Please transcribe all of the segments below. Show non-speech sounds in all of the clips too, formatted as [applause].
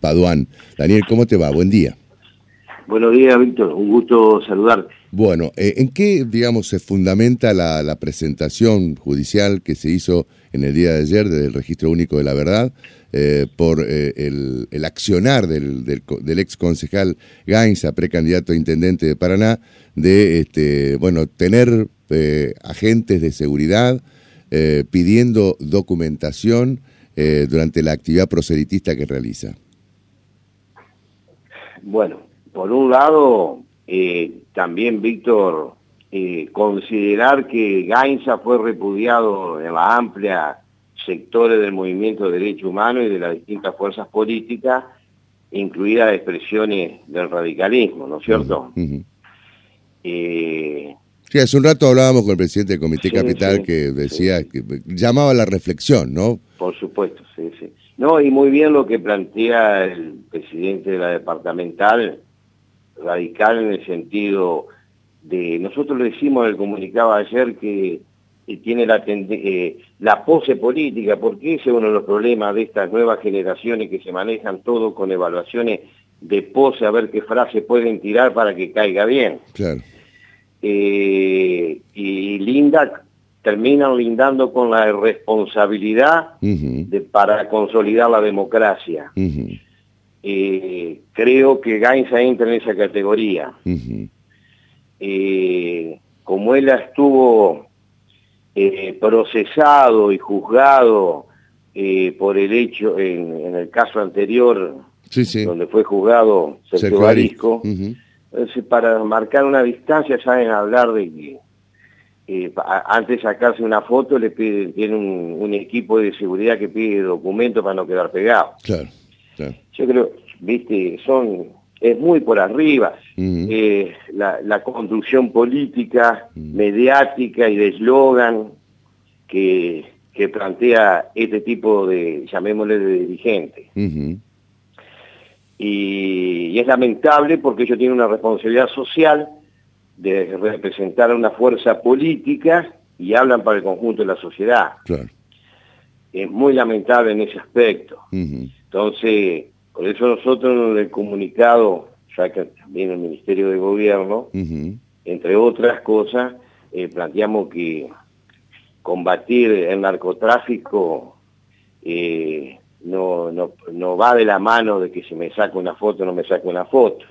Paduán. Daniel, ¿cómo te va? Buen día. Buenos días, Víctor. Un gusto saludarte. Bueno, eh, ¿en qué, digamos, se fundamenta la, presentación judicial que se hizo en el día de ayer del Registro Único de la Verdad eh, por eh, el, accionar del, del, ex concejal Gainza, precandidato a intendente de Paraná, de, este, bueno, tener agentes de seguridad pidiendo documentación durante la actividad proselitista que realiza? Bueno, por un lado, eh, también, Víctor, eh, considerar que Gainza fue repudiado en la amplia sectores del movimiento de derechos humanos y de las distintas fuerzas políticas, incluidas expresiones del radicalismo, ¿no es cierto? Eh, sí, hace un rato hablábamos con el presidente del Comité Capital que decía, que llamaba a la reflexión, ¿no? Por supuesto, sí, sí. No, y muy bien lo que plantea el presidente de la departamental, radical en el sentido de, nosotros le decimos en el comunicado ayer que tiene la, eh, la pose política, porque ese es uno de los problemas de estas nuevas generaciones que se manejan todo con evaluaciones de pose, a ver qué frase pueden tirar para que caiga bien. Claro. Eh, y linda, terminan lindando con la responsabilidad de, para consolidar la democracia. Eh, creo que Gainza entra en esa categoría. Eh, como él estuvo eh, procesado y juzgado por el hecho, en, el caso anterior, donde fue juzgado Sergio Barisco, para marcar una distancia saben hablar de que antes de sacarse una foto le piden, tiene un, un, equipo de seguridad que pide documentos para no quedar pegado. Claro. Yo creo, viste, son, es muy por arriba. Eh, la, construcción política, mediática y de eslogan que, que, plantea este tipo de, llamémosle, de dirigente. y, es lamentable porque ellos tienen una responsabilidad social de representar a una fuerza política y hablan para el conjunto de la sociedad. Es muy lamentable en ese aspecto. Entonces, por eso nosotros en el comunicado, ya que también el Ministerio de Gobierno, entre otras cosas, eh, planteamos que combatir el narcotráfico eh, no, no, va de la mano de que si me saco una foto o no me saco una foto.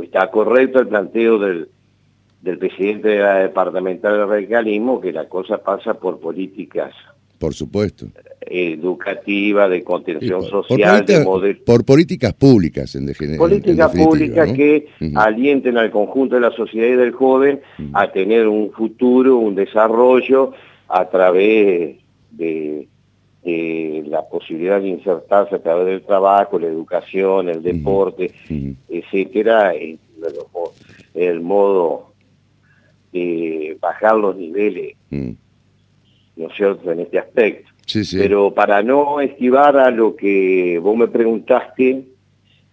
Está correcto el planteo del, del presidente de la departamental de radicalismo que la cosa pasa por políticas por supuesto. Educativa, de contención social, por, políticas públicas, en, definitiva. Políticas públicas que alienten al conjunto de la sociedad y del joven a tener un futuro, un desarrollo a través de, la posibilidad de insertarse a través del trabajo, la educación, el deporte, etcétera, el, el modo de bajar los niveles ¿no es cierto?, en este aspecto. Pero para no esquivar a lo que vos me preguntaste,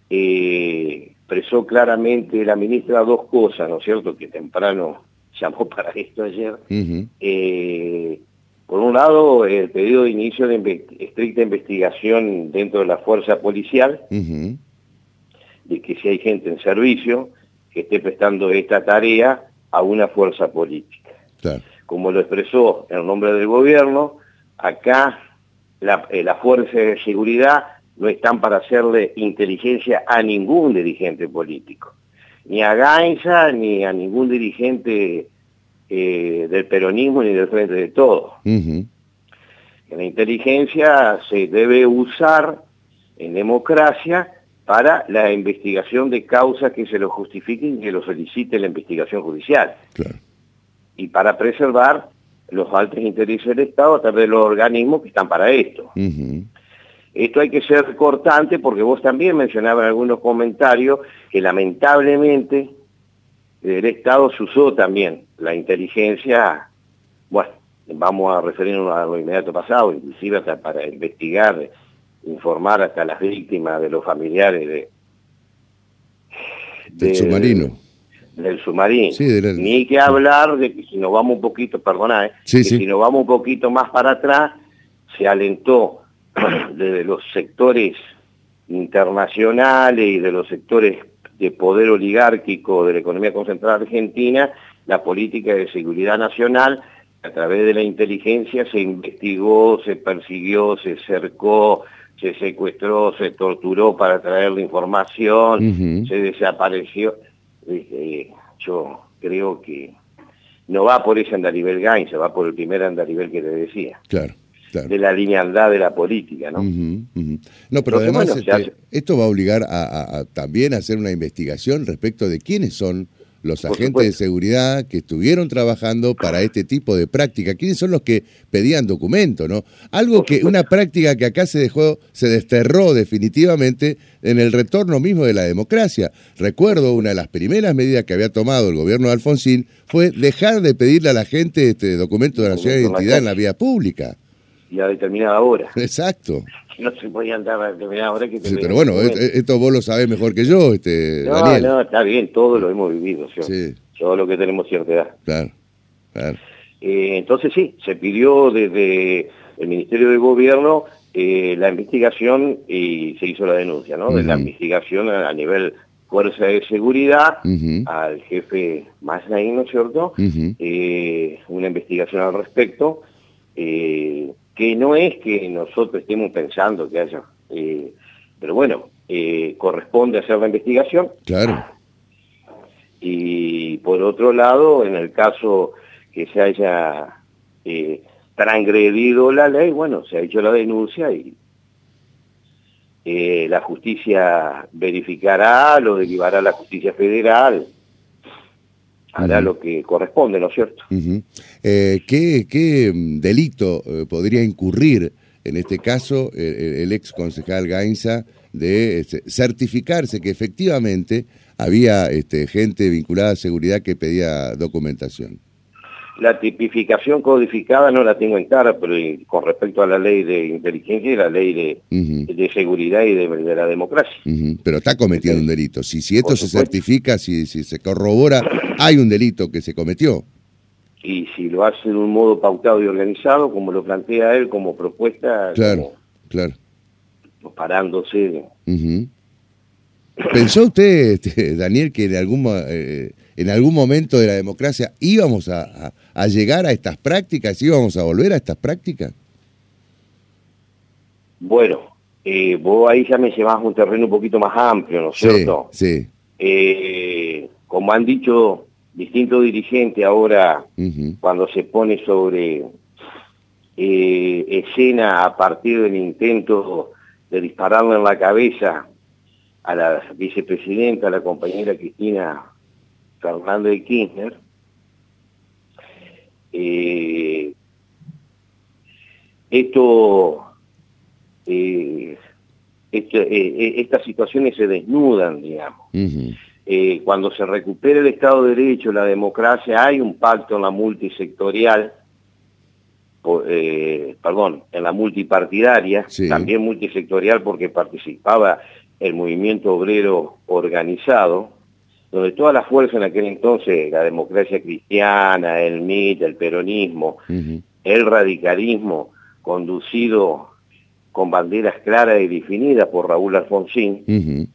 eh, expresó claramente la ministra dos cosas, ¿no es cierto?, que temprano [laughs] llamó para esto ayer. Eh, por un lado, el pedido de inicio de estricta investigación dentro de la fuerza policial, de que si hay gente en servicio que esté prestando esta tarea a una fuerza política. Claro como lo expresó en nombre del gobierno, acá la, eh, fuerza de seguridad no están para hacerle inteligencia a ningún dirigente político, ni a Gainza, ni a ningún dirigente eh, del peronismo, ni del frente de todo. La inteligencia se debe usar en democracia para la investigación de causas que se lo justifiquen y que lo solicite la investigación judicial. Claro y para preservar los altos intereses del Estado a través de los organismos que están para esto. Esto hay que ser cortante porque vos también mencionabas en algunos comentarios que lamentablemente el Estado se usó también la inteligencia, bueno, vamos a referirnos a lo inmediato pasado, inclusive hasta para investigar, informar hasta las víctimas de los familiares de, del submarino. del submarino. Ni que hablar de que si nos vamos un poquito, perdona, eh, si nos vamos un poquito más para atrás, se alentó [clears throat] desde los sectores internacionales y de los sectores de poder oligárquico de la economía concentrada argentina, la política de seguridad nacional, a través de la inteligencia se investigó, se persiguió, se cercó, se secuestró, se torturó para traer la información, se desapareció. Eh, yo creo que no va por ese andarivel Gain, se va por el primer andarivel que te decía. Claro. de la linealidad de la política, ¿no? No, pero además este, esto va a obligar a, también a hacer una investigación respecto de quiénes son los agentes de seguridad que estuvieron trabajando para este tipo de práctica. ¿Quiénes son los que pedían documento, no? Algo que, una práctica que acá se dejó, se desterró definitivamente en el retorno mismo de la democracia. Recuerdo una de las primeras medidas que había tomado el gobierno de Alfonsín fue dejar de pedirle a la gente este documento de nacionalidad de identidad en la vía pública. Y a determinada hora. Exacto no se podía andar a determinada hora que Pero bueno, esto, vos lo sabés mejor que yo, este, no, Daniel. No, está bien, todo lo hemos vivido, ¿sí? todo lo que tenemos cierta edad. Claro, claro. Eh, entonces sí, se pidió desde el Ministerio de Gobierno eh, la investigación y se hizo la denuncia, ¿no? De la investigación a, nivel Fuerza de Seguridad, al jefe Masnaín, ¿no es cierto? eh, una investigación al respecto. Eh, que no es que nosotros estemos pensando que haya, eh, pero bueno, eh, corresponde hacer la investigación. Claro. Y por otro lado, en el caso que se haya eh, transgredido la ley, bueno, se ha hecho la denuncia y la justicia verificará, lo derivará a la justicia federal, hará lo que corresponde, ¿no es cierto? Eh, ¿qué, mm, delito eh, podría incurrir, en este caso, el, ex concejal Gainza, de este, certificarse que efectivamente había este, gente vinculada a seguridad que pedía documentación? La tipificación codificada no la tengo en cara, pero con respecto a la ley de inteligencia y la ley de, seguridad y de, la democracia. Pero está cometiendo un delito. Si, si esto se certifica, si, si se corrobora, hay un delito que se cometió. Y si lo hace de un modo pautado y organizado, como lo plantea él como propuesta, claro, claro. parándose. ¿Pensó usted, este, Daniel, que en algún, eh, en algún momento de la democracia íbamos a, llegar a estas prácticas, íbamos a volver a estas prácticas? Bueno, eh, vos ahí ya me llevas un terreno un poquito más amplio, ¿no es cierto? Sí. Eh, como han dicho distintos dirigentes ahora, cuando se pone sobre escena a partir del intento de dispararle en la cabeza a la vicepresidenta, a la compañera Cristina Fernández de Kirchner, eh, esto, eh, eh, estas situaciones se desnudan, digamos. cuando se recupere el Estado de Derecho, la democracia, hay un pacto en la multisectorial, perdón, en la multipartidaria, también multisectorial porque participaba el movimiento obrero organizado, donde todas las fuerzas en aquel entonces, la democracia cristiana, el MIT, el peronismo, el radicalismo, conducido con banderas claras y definidas por Raúl Alfonsín,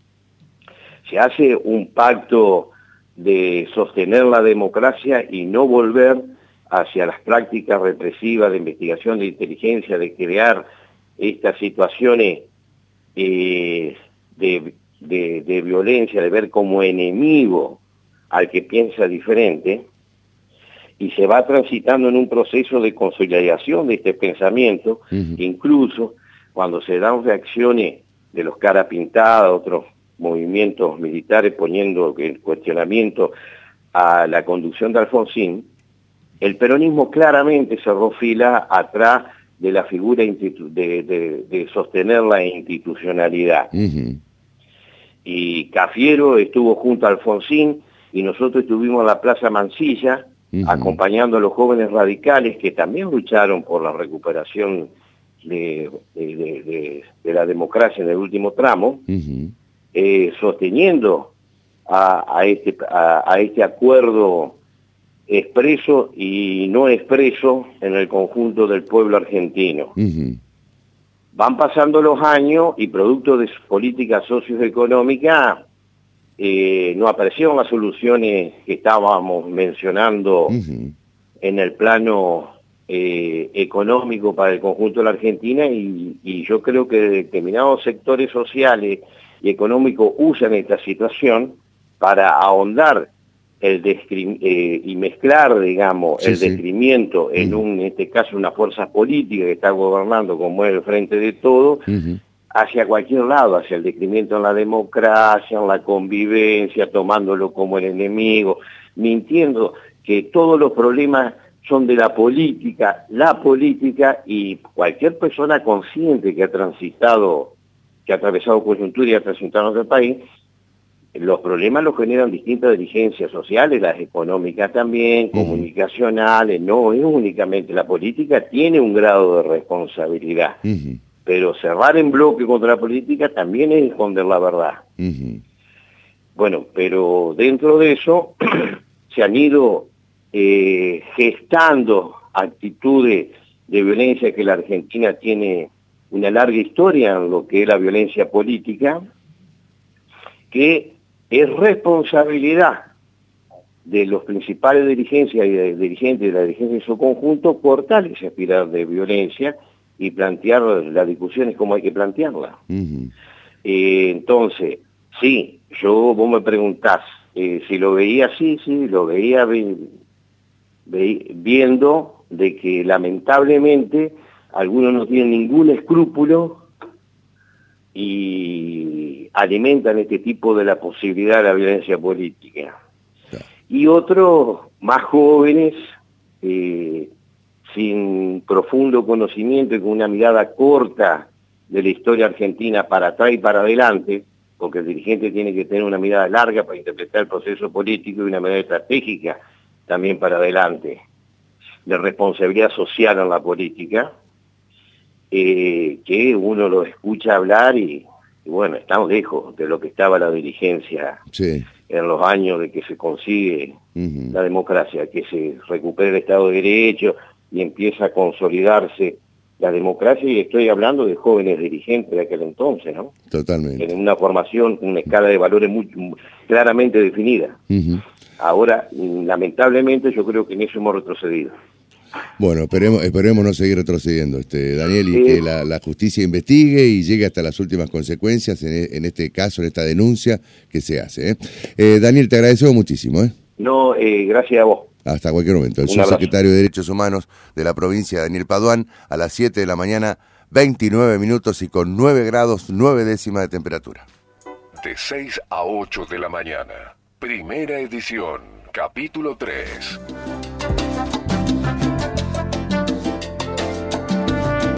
se hace un pacto de sostener la democracia y no volver hacia las prácticas represivas de investigación de inteligencia, de crear estas situaciones eh, de, violencia, de ver como enemigo al que piensa diferente, y se va transitando en un proceso de consolidación de este pensamiento, incluso cuando se dan reacciones de los cara pintada, otros movimientos militares poniendo en cuestionamiento a la conducción de Alfonsín, el peronismo claramente cerró fila atrás de la figura de, sostener la institucionalidad y Cafiero estuvo junto a Alfonsín y nosotros estuvimos en la Plaza Mansilla acompañando a los jóvenes radicales que también lucharon por la recuperación de, la democracia en el último tramo, eh, sosteniendo a, este, a, este acuerdo expreso y no expreso en el conjunto del pueblo argentino. Van pasando los años y producto de su política socioeconómica eh, no aparecieron las soluciones que estábamos mencionando en el plano eh, económico para el conjunto de la Argentina y, yo creo que determinados sectores sociales y económicos usan esta situación para ahondar el eh, y mezclar, digamos, el descrimiento en un, en este caso, una fuerza política que está gobernando como es el frente de todo, hacia cualquier lado, hacia el descrimiento en la democracia, en la convivencia, tomándolo como el enemigo, mintiendo que todos los problemas son de la política, la política y cualquier persona consciente que ha transitado, que ha atravesado coyuntura y ha transitado otro país, los problemas los generan distintas dirigencias sociales, las económicas también, comunicacionales, no es únicamente la política, tiene un grado de responsabilidad. Pero cerrar en bloque contra la política también es esconder la verdad. Bueno, pero dentro de eso [clears throat] se han ido eh, gestando actitudes de violencia que la Argentina tiene una larga historia en lo que es la violencia política, que es responsabilidad de los principales dirigencias y de, dirigentes de la dirigencia en su conjunto cortar ese espiral de violencia y plantear las discusiones como hay que plantearlas. Eh, entonces, sí, yo, vos me preguntás, eh, si lo veía así, sí, lo veía viendo de que lamentablemente algunos no tienen ningún escrúpulo y alimentan este tipo de la posibilidad de la violencia política. Y otros más jóvenes, eh, sin profundo conocimiento y con una mirada corta de la historia argentina para atrás y para adelante, porque el dirigente tiene que tener una mirada larga para interpretar el proceso político y una mirada estratégica también para adelante, de responsabilidad social en la política, eh, que uno lo escucha hablar y, bueno, estamos lejos de lo que estaba la dirigencia en los años de que se consigue la democracia, que se recupere el Estado de Derecho y empieza a consolidarse la democracia y estoy hablando de jóvenes dirigentes de aquel entonces, ¿no? Totalmente. En una formación, una escala de valores muy, claramente definida. Ahora, lamentablemente, yo creo que en eso hemos retrocedido. Bueno, esperemos, esperemos no seguir retrocediendo, este, Daniel, y que la, justicia investigue y llegue hasta las últimas consecuencias en, este caso, en esta denuncia que se hace. ¿eh? Eh, Daniel, te agradecemos muchísimo. ¿eh? No, gracias a vos. Hasta cualquier momento. El subsecretario de Derechos Humanos de la provincia, Daniel Paduán, a las 7 de la mañana, 29 minutos y con 9 grados 9 décimas de temperatura. De 6 a 8 de la mañana. Primera edición, capítulo 3.